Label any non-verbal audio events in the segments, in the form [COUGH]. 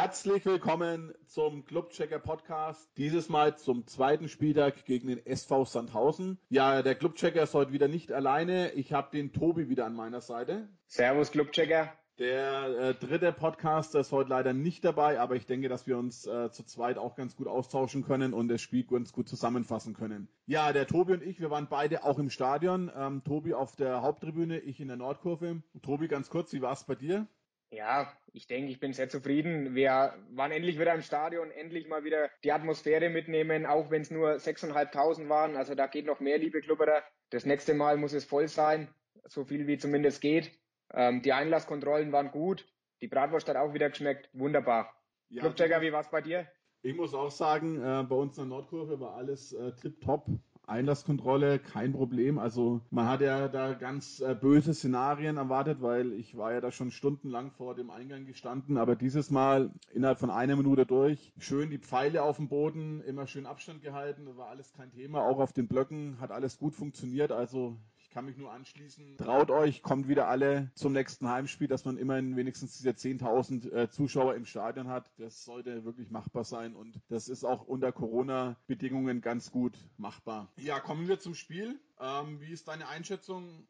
Herzlich willkommen zum Clubchecker Podcast. Dieses Mal zum zweiten Spieltag gegen den SV Sandhausen. Ja, der Clubchecker ist heute wieder nicht alleine. Ich habe den Tobi wieder an meiner Seite. Servus Clubchecker. Der äh, dritte Podcaster ist heute leider nicht dabei, aber ich denke, dass wir uns äh, zu zweit auch ganz gut austauschen können und das Spiel ganz gut zusammenfassen können. Ja, der Tobi und ich, wir waren beide auch im Stadion. Ähm, Tobi auf der Haupttribüne, ich in der Nordkurve. Tobi, ganz kurz, wie war es bei dir? Ja, ich denke, ich bin sehr zufrieden. Wir waren endlich wieder im Stadion, endlich mal wieder die Atmosphäre mitnehmen, auch wenn es nur 6.500 waren. Also da geht noch mehr, liebe Klubberer. Das nächste Mal muss es voll sein, so viel wie zumindest geht. Ähm, die Einlasskontrollen waren gut. Die Bratwurst hat auch wieder geschmeckt. Wunderbar. Ja, Clubchecker, wie war's bei dir? Ich muss auch sagen, äh, bei uns in der Nordkurve war alles äh, tipptopp. Einlasskontrolle, kein Problem. Also man hat ja da ganz äh, böse Szenarien erwartet, weil ich war ja da schon stundenlang vor dem Eingang gestanden, aber dieses Mal innerhalb von einer Minute durch. Schön die Pfeile auf dem Boden, immer schön Abstand gehalten, war alles kein Thema. Auch auf den Blöcken hat alles gut funktioniert. Also kann mich nur anschließen. Traut euch, kommt wieder alle zum nächsten Heimspiel, dass man immerhin wenigstens diese 10.000 äh, Zuschauer im Stadion hat. Das sollte wirklich machbar sein und das ist auch unter Corona-Bedingungen ganz gut machbar. Ja, kommen wir zum Spiel. Ähm, wie ist deine Einschätzung?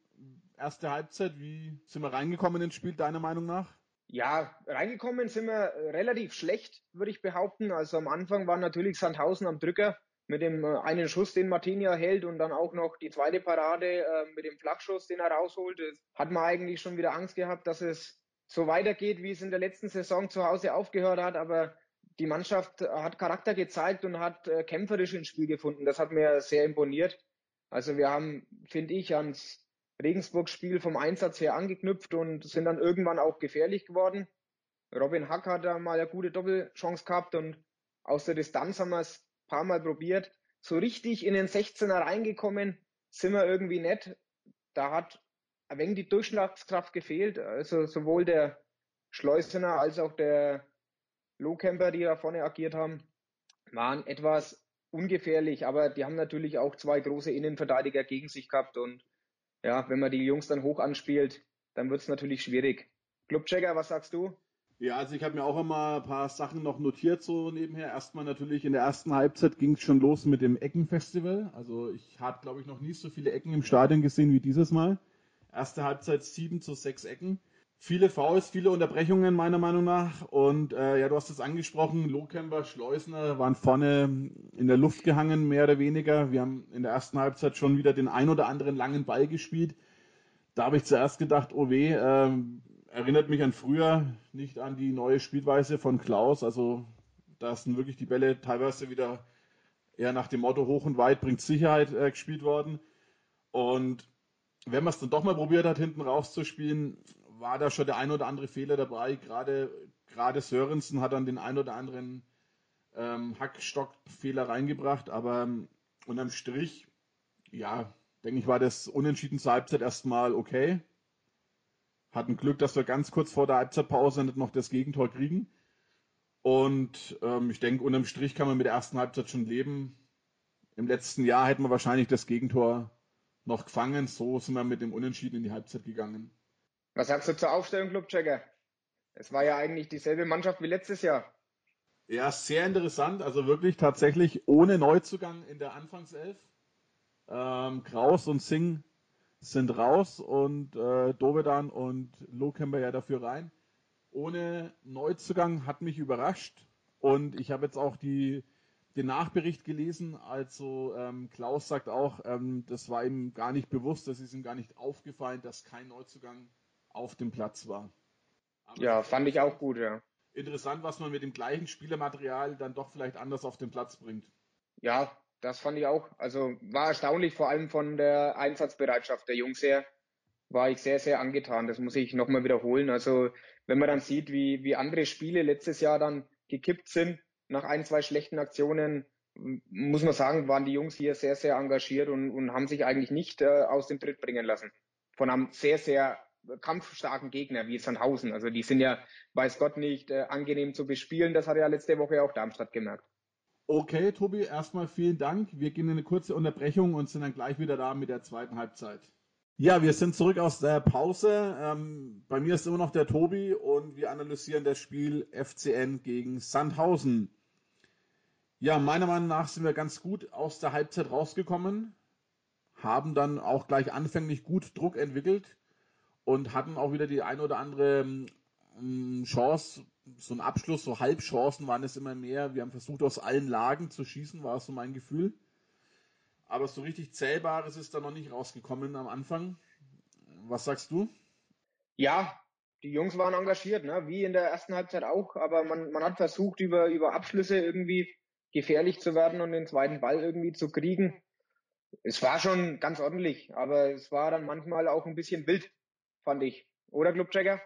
Erste Halbzeit, wie sind wir reingekommen ins Spiel, deiner Meinung nach? Ja, reingekommen sind wir relativ schlecht, würde ich behaupten. Also am Anfang war natürlich Sandhausen am Drücker mit dem äh, einen Schuss, den Martinia hält und dann auch noch die zweite Parade äh, mit dem Flachschuss, den er rausholt, hat man eigentlich schon wieder Angst gehabt, dass es so weitergeht, wie es in der letzten Saison zu Hause aufgehört hat. Aber die Mannschaft hat Charakter gezeigt und hat äh, kämpferisch ins Spiel gefunden. Das hat mir sehr imponiert. Also wir haben, finde ich, ans Regensburg-Spiel vom Einsatz her angeknüpft und sind dann irgendwann auch gefährlich geworden. Robin Hack hat da mal eine gute Doppelchance gehabt und aus der Distanz haben wir es paar Mal probiert. So richtig in den 16er reingekommen sind wir irgendwie nicht. Da hat ein wenig die Durchschlagskraft gefehlt. Also sowohl der Schleusener als auch der Lowcamper, die da vorne agiert haben, waren etwas ungefährlich, aber die haben natürlich auch zwei große Innenverteidiger gegen sich gehabt und ja, wenn man die Jungs dann hoch anspielt, dann wird es natürlich schwierig. Clubchecker, was sagst du? Ja, also ich habe mir auch immer ein paar Sachen noch notiert so nebenher. Erstmal natürlich in der ersten Halbzeit ging es schon los mit dem Eckenfestival. Also ich habe, glaube ich, noch nie so viele Ecken im Stadion gesehen wie dieses Mal. Erste Halbzeit sieben zu sechs Ecken. Viele Fouls, viele Unterbrechungen meiner Meinung nach. Und äh, ja, du hast es angesprochen, Lohkämper, Schleusner waren vorne in der Luft gehangen, mehr oder weniger. Wir haben in der ersten Halbzeit schon wieder den ein oder anderen langen Ball gespielt. Da habe ich zuerst gedacht, oh weh, äh, erinnert mich an früher, nicht an die neue Spielweise von Klaus. Also da sind wirklich die Bälle teilweise wieder eher nach dem Motto hoch und weit bringt Sicherheit äh, gespielt worden. Und wenn man es dann doch mal probiert hat, hinten rauszuspielen, war da schon der ein oder andere Fehler dabei. Gerade, gerade Sörensen hat dann den ein oder anderen ähm, Hackstockfehler reingebracht, aber ähm, unterm Strich, ja, denke ich, war das Unentschieden zur Halbzeit erstmal okay hatten Glück, dass wir ganz kurz vor der Halbzeitpause nicht noch das Gegentor kriegen. Und ähm, ich denke, unterm Strich kann man mit der ersten Halbzeit schon leben. Im letzten Jahr hätten wir wahrscheinlich das Gegentor noch gefangen. So sind wir mit dem Unentschieden in die Halbzeit gegangen. Was sagst du zur Aufstellung, Clubchecker? Es war ja eigentlich dieselbe Mannschaft wie letztes Jahr. Ja, sehr interessant. Also wirklich tatsächlich ohne Neuzugang in der Anfangself. Ähm, Kraus und Singh sind raus und äh, Dovedan und Lohkemper ja dafür rein. Ohne Neuzugang hat mich überrascht und ich habe jetzt auch die, den Nachbericht gelesen. Also ähm, Klaus sagt auch, ähm, das war ihm gar nicht bewusst, das ist ihm gar nicht aufgefallen, dass kein Neuzugang auf dem Platz war. Aber ja, fand ich auch gut, ja. Interessant, was man mit dem gleichen Spielermaterial dann doch vielleicht anders auf den Platz bringt. Ja, das fand ich auch. Also war erstaunlich, vor allem von der Einsatzbereitschaft der Jungs her, war ich sehr, sehr angetan. Das muss ich nochmal wiederholen. Also wenn man dann sieht, wie, wie andere Spiele letztes Jahr dann gekippt sind, nach ein, zwei schlechten Aktionen, muss man sagen, waren die Jungs hier sehr, sehr engagiert und, und haben sich eigentlich nicht äh, aus dem Tritt bringen lassen. Von einem sehr, sehr kampfstarken Gegner wie Sandhausen. Also die sind ja, weiß Gott nicht, äh, angenehm zu bespielen. Das hat ja letzte Woche auch Darmstadt gemerkt. Okay, Tobi, erstmal vielen Dank. Wir gehen in eine kurze Unterbrechung und sind dann gleich wieder da mit der zweiten Halbzeit. Ja, wir sind zurück aus der Pause. Ähm, bei mir ist immer noch der Tobi und wir analysieren das Spiel FCN gegen Sandhausen. Ja, meiner Meinung nach sind wir ganz gut aus der Halbzeit rausgekommen, haben dann auch gleich anfänglich gut Druck entwickelt und hatten auch wieder die ein oder andere ähm, Chance, so ein Abschluss, so Halbchancen waren es immer mehr. Wir haben versucht, aus allen Lagen zu schießen, war so mein Gefühl. Aber so richtig Zählbares ist da noch nicht rausgekommen am Anfang. Was sagst du? Ja, die Jungs waren engagiert, ne? wie in der ersten Halbzeit auch, aber man, man hat versucht, über, über Abschlüsse irgendwie gefährlich zu werden und den zweiten Ball irgendwie zu kriegen. Es war schon ganz ordentlich, aber es war dann manchmal auch ein bisschen wild, fand ich. Oder Clubchecker?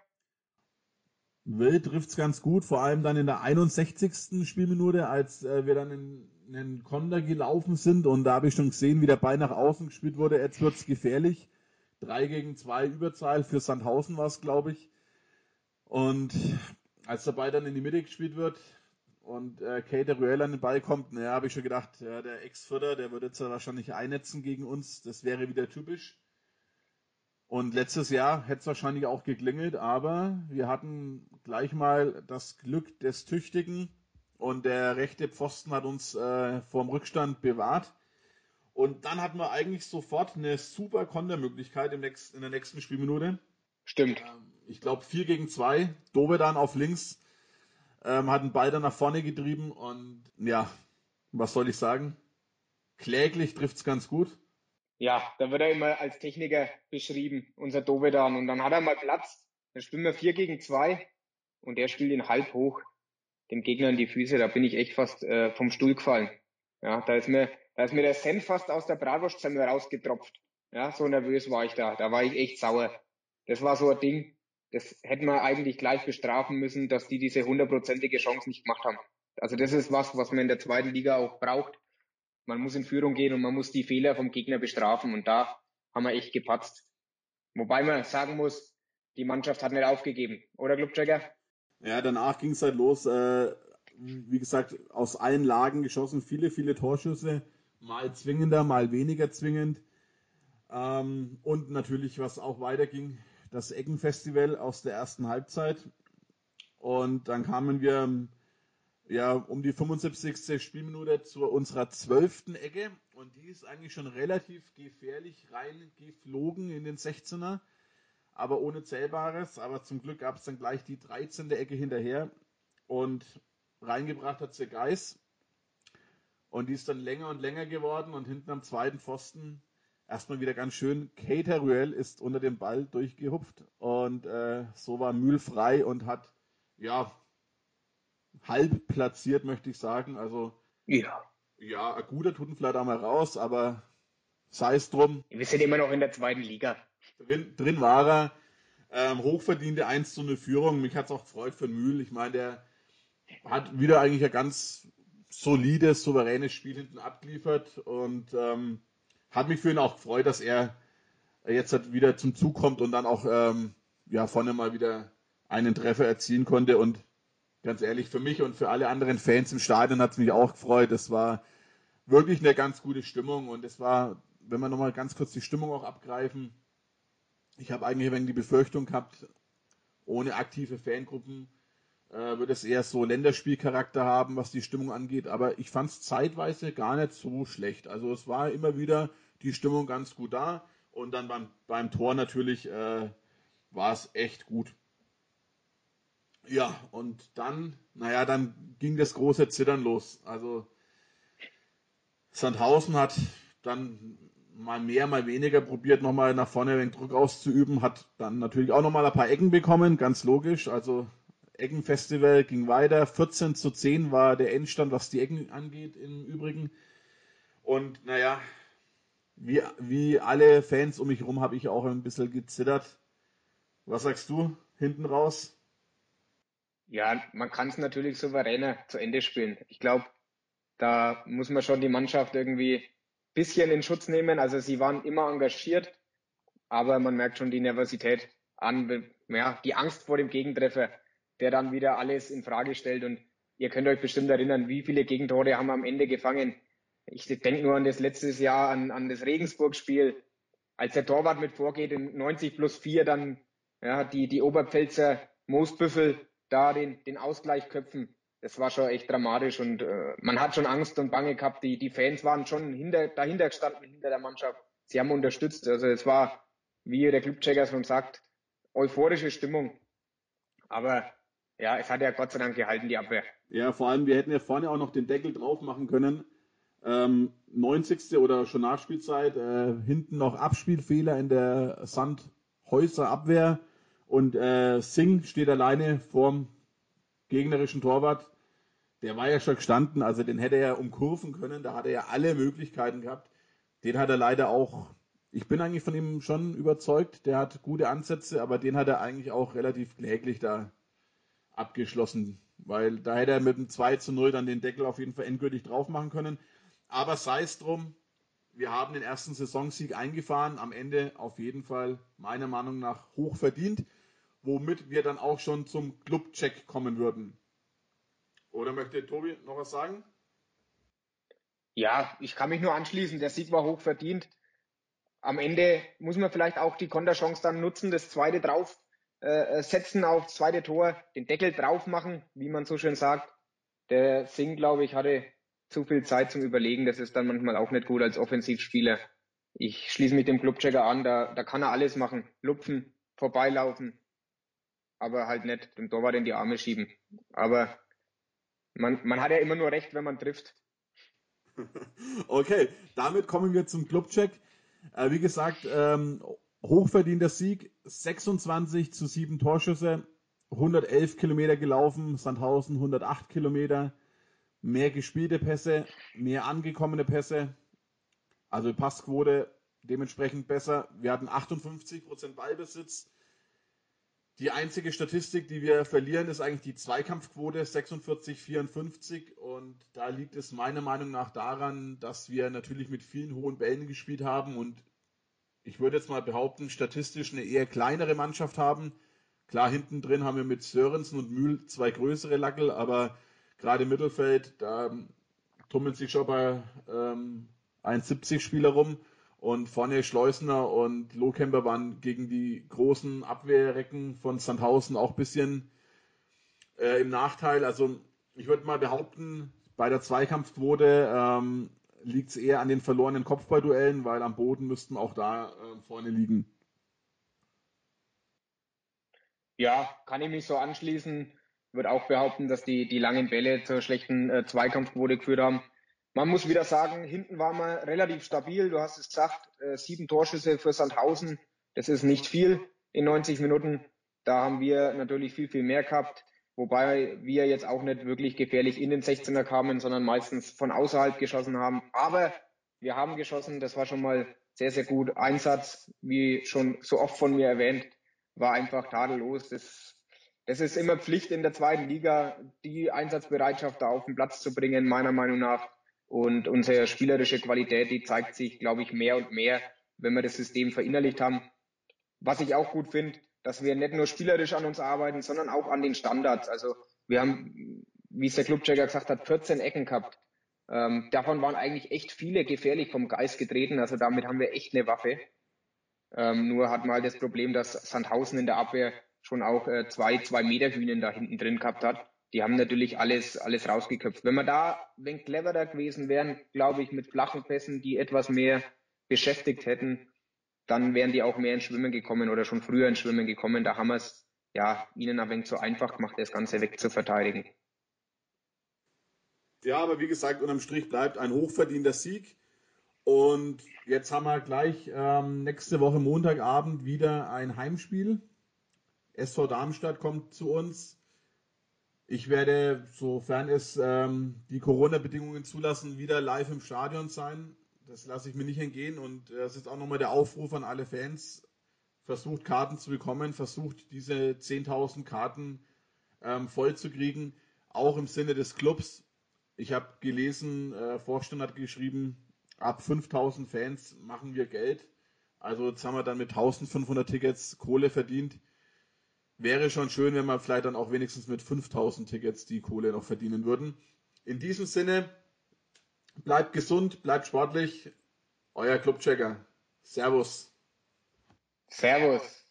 Wild trifft's ganz gut, vor allem dann in der 61. Spielminute, als äh, wir dann in einen Konter gelaufen sind und da habe ich schon gesehen, wie der Ball nach außen gespielt wurde. Jetzt wird's gefährlich. Drei gegen zwei Überzahl für Sandhausen war es, glaube ich. Und als der Ball dann in die Mitte gespielt wird, und äh, Kate Ruel an den Ball kommt, naja, habe ich schon gedacht, ja, der Ex-Förder, der würde jetzt wahrscheinlich einnetzen gegen uns. Das wäre wieder typisch. Und letztes Jahr hätte es wahrscheinlich auch geklingelt, aber wir hatten gleich mal das Glück des Tüchtigen und der rechte Pfosten hat uns äh, vom Rückstand bewahrt. Und dann hatten wir eigentlich sofort eine super Kontermöglichkeit in der nächsten Spielminute. Stimmt. Ähm, ich glaube 4 gegen 2. Dovedan auf links ähm, hatten beide nach vorne getrieben und ja, was soll ich sagen? Kläglich trifft es ganz gut. Ja, da wird er immer als Techniker beschrieben, unser Dovedan. Und dann hat er mal Platz. Dann spielen wir 4 gegen 2 und der spielt ihn halb hoch dem Gegner in die Füße. Da bin ich echt fast äh, vom Stuhl gefallen. Ja, da ist mir, da ist mir der Senf fast aus der Bratwurstsemmel rausgetropft. Ja, so nervös war ich da. Da war ich echt sauer. Das war so ein Ding das hätten wir eigentlich gleich bestrafen müssen, dass die diese hundertprozentige Chance nicht gemacht haben. Also das ist was, was man in der zweiten Liga auch braucht. Man muss in Führung gehen und man muss die Fehler vom Gegner bestrafen und da haben wir echt gepatzt. Wobei man sagen muss, die Mannschaft hat nicht aufgegeben, oder Clubchecker? Ja, danach ging es halt los. Äh, wie gesagt, aus allen Lagen geschossen, viele, viele Torschüsse, mal zwingender, mal weniger zwingend. Ähm, und natürlich, was auch weiterging, das Eckenfestival aus der ersten Halbzeit. Und dann kamen wir ja um die 75. Spielminute zu unserer zwölften Ecke. Und die ist eigentlich schon relativ gefährlich reingeflogen in den 16er. Aber ohne Zählbares. Aber zum Glück gab es dann gleich die 13. Ecke hinterher. Und reingebracht hat sie Geis. Und die ist dann länger und länger geworden. Und hinten am zweiten Pfosten erstmal wieder ganz schön. Kate Ruel ist unter dem Ball durchgehupft und äh, so war Mühl frei und hat ja halb platziert, möchte ich sagen. Also ja, ja, ein guter tut ihn vielleicht auch mal raus, aber sei es drum. Wir sind immer noch in der zweiten Liga. Drin, drin war er. Ähm, hochverdiente 1 zu 0 Führung. Mich hat es auch gefreut für Mühl. Ich meine, der hat wieder eigentlich ein ganz solides, souveränes Spiel hinten abgeliefert und ähm, hat mich für ihn auch gefreut, dass er jetzt halt wieder zum Zug kommt und dann auch ähm, ja, vorne mal wieder einen Treffer erzielen konnte. Und ganz ehrlich, für mich und für alle anderen Fans im Stadion hat es mich auch gefreut. Es war wirklich eine ganz gute Stimmung und es war, wenn wir nochmal ganz kurz die Stimmung auch abgreifen, ich habe eigentlich ein wenig die Befürchtung gehabt, ohne aktive Fangruppen äh, wird es eher so Länderspielcharakter haben, was die Stimmung angeht. Aber ich fand es zeitweise gar nicht so schlecht. Also es war immer wieder die Stimmung ganz gut da. Und dann beim, beim Tor natürlich äh, war es echt gut. Ja, und dann, naja, dann ging das große Zittern los. Also Sandhausen hat dann mal mehr, mal weniger probiert, nochmal nach vorne den Druck auszuüben, hat dann natürlich auch nochmal ein paar Ecken bekommen, ganz logisch. Also Eckenfestival ging weiter. 14 zu 10 war der Endstand, was die Ecken angeht, im Übrigen. Und naja, wie, wie alle Fans um mich herum habe ich auch ein bisschen gezittert. Was sagst du hinten raus? Ja, man kann es natürlich souveräner zu Ende spielen. Ich glaube, da muss man schon die Mannschaft irgendwie ein bisschen in Schutz nehmen. Also sie waren immer engagiert, aber man merkt schon die Nervosität an, ja, die Angst vor dem Gegentreffer der dann wieder alles in Frage stellt. Und ihr könnt euch bestimmt erinnern, wie viele Gegentore haben wir am Ende gefangen. Ich denke nur an das letztes Jahr, an, an das Regensburg-Spiel. als der Torwart mit vorgeht in 90 plus 4, dann ja, die, die Oberpfälzer Moosbüffel da den, den Ausgleich köpfen. Das war schon echt dramatisch und äh, man hat schon Angst und Bange gehabt. Die, die Fans waren schon hinter, dahinter gestanden, hinter der Mannschaft. Sie haben unterstützt. Also es war, wie der Clubchecker schon sagt, euphorische Stimmung. Aber ja, es hat ja Gott sei Dank gehalten, die Abwehr. Ja, vor allem, wir hätten ja vorne auch noch den Deckel drauf machen können. Ähm, 90. oder schon Nachspielzeit, äh, hinten noch Abspielfehler in der Sandhäuser Abwehr und äh, Singh steht alleine vorm gegnerischen Torwart. Der war ja schon gestanden, also den hätte er umkurven können, da hat er ja alle Möglichkeiten gehabt. Den hat er leider auch, ich bin eigentlich von ihm schon überzeugt, der hat gute Ansätze, aber den hat er eigentlich auch relativ kläglich da abgeschlossen, weil da hätte er mit dem 2 zu 0 dann den Deckel auf jeden Fall endgültig drauf machen können. Aber sei es drum, wir haben den ersten Saisonsieg eingefahren, am Ende auf jeden Fall meiner Meinung nach hoch verdient, womit wir dann auch schon zum Clubcheck kommen würden. Oder möchte Tobi noch was sagen? Ja, ich kann mich nur anschließen. Der Sieg war hoch verdient. Am Ende muss man vielleicht auch die Konterchance dann nutzen, das zweite drauf äh, setzen auf zweite Tor, den Deckel drauf machen, wie man so schön sagt. Der Singh, glaube ich, hatte zu viel Zeit zum Überlegen. Das ist dann manchmal auch nicht gut als Offensivspieler. Ich schließe mich dem Clubchecker an, da, da kann er alles machen. Lupfen, vorbeilaufen, aber halt nicht dem Torwart in die Arme schieben. Aber man, man hat ja immer nur recht, wenn man trifft. [LAUGHS] Okay, damit kommen wir zum Clubcheck. Äh, wie gesagt, ähm, hochverdienter Sieg, 26 zu 7 Torschüsse, 111 Kilometer gelaufen, Sandhausen 108 Kilometer, mehr gespielte Pässe, mehr angekommene Pässe, also Passquote dementsprechend besser. Wir hatten 58% Ballbesitz. Die einzige Statistik, die wir verlieren, ist eigentlich die Zweikampfquote 46-54 und da liegt es meiner Meinung nach daran, dass wir natürlich mit vielen hohen Bällen gespielt haben und ich würde jetzt mal behaupten, statistisch eine eher kleinere Mannschaft haben. Klar, hinten drin haben wir mit Sörensen und Mühl zwei größere Lackel, aber gerade im Mittelfeld, da tummeln sich schon bei ähm, 1,70 Spieler rum. Und vorne Schleusner und Lohkemper waren gegen die großen Abwehrrecken von Sandhausen auch ein bisschen äh, im Nachteil. Also ich würde mal behaupten, bei der Zweikampfquote ähm, liegt es eher an den verlorenen Kopfballduellen, weil am Boden müssten auch da äh, vorne liegen. Ja, kann ich mich so anschließen würde auch behaupten, dass die, die langen Bälle zur schlechten äh, Zweikampfquote geführt haben. Man muss wieder sagen, hinten war man relativ stabil. Du hast es gesagt, äh, sieben Torschüsse für Sandhausen. Das ist nicht viel in 90 Minuten. Da haben wir natürlich viel, viel mehr gehabt. Wobei wir jetzt auch nicht wirklich gefährlich in den 16er kamen, sondern meistens von außerhalb geschossen haben. Aber wir haben geschossen. Das war schon mal sehr, sehr gut. Einsatz, wie schon so oft von mir erwähnt, war einfach tadellos. Das es ist immer Pflicht in der zweiten Liga, die Einsatzbereitschaft da auf den Platz zu bringen, meiner Meinung nach. Und unsere spielerische Qualität, die zeigt sich, glaube ich, mehr und mehr, wenn wir das System verinnerlicht haben. Was ich auch gut finde, dass wir nicht nur spielerisch an uns arbeiten, sondern auch an den Standards. Also wir haben, wie es der Clubchecker gesagt hat, 14 Ecken gehabt. Ähm, davon waren eigentlich echt viele gefährlich vom Geist getreten. Also damit haben wir echt eine Waffe. Ähm, nur hat man halt das Problem, dass Sandhausen in der Abwehr schon auch äh, zwei, zwei Meter Hühnen da hinten drin gehabt hat. Die haben natürlich alles, alles rausgeköpft. Wenn wir da wenn cleverer gewesen wären, glaube ich, mit flachen Pässen, die etwas mehr beschäftigt hätten, dann wären die auch mehr ins Schwimmen gekommen oder schon früher ins Schwimmen gekommen. Da haben wir es ja ihnen ein wenig zu einfach gemacht, das Ganze wegzuverteidigen. Ja, aber wie gesagt, unterm Strich bleibt ein hochverdienter Sieg. Und jetzt haben wir gleich ähm, nächste Woche Montagabend wieder ein Heimspiel SV Darmstadt kommt zu uns. Ich werde, sofern es ähm, die Corona-Bedingungen zulassen, wieder live im Stadion sein. Das lasse ich mir nicht entgehen und äh, das ist auch nochmal der Aufruf an alle Fans. Versucht Karten zu bekommen, versucht diese 10.000 Karten ähm, voll zu kriegen, auch im Sinne des Clubs. Ich habe gelesen, äh, Vorstand hat geschrieben, ab 5.000 Fans machen wir Geld. Also jetzt haben wir dann mit 1.500 Tickets Kohle verdient wäre schon schön, wenn man vielleicht dann auch wenigstens mit 5000 Tickets die Kohle noch verdienen würden. In diesem Sinne, bleibt gesund, bleibt sportlich. Euer Clubchecker. Servus. Servus.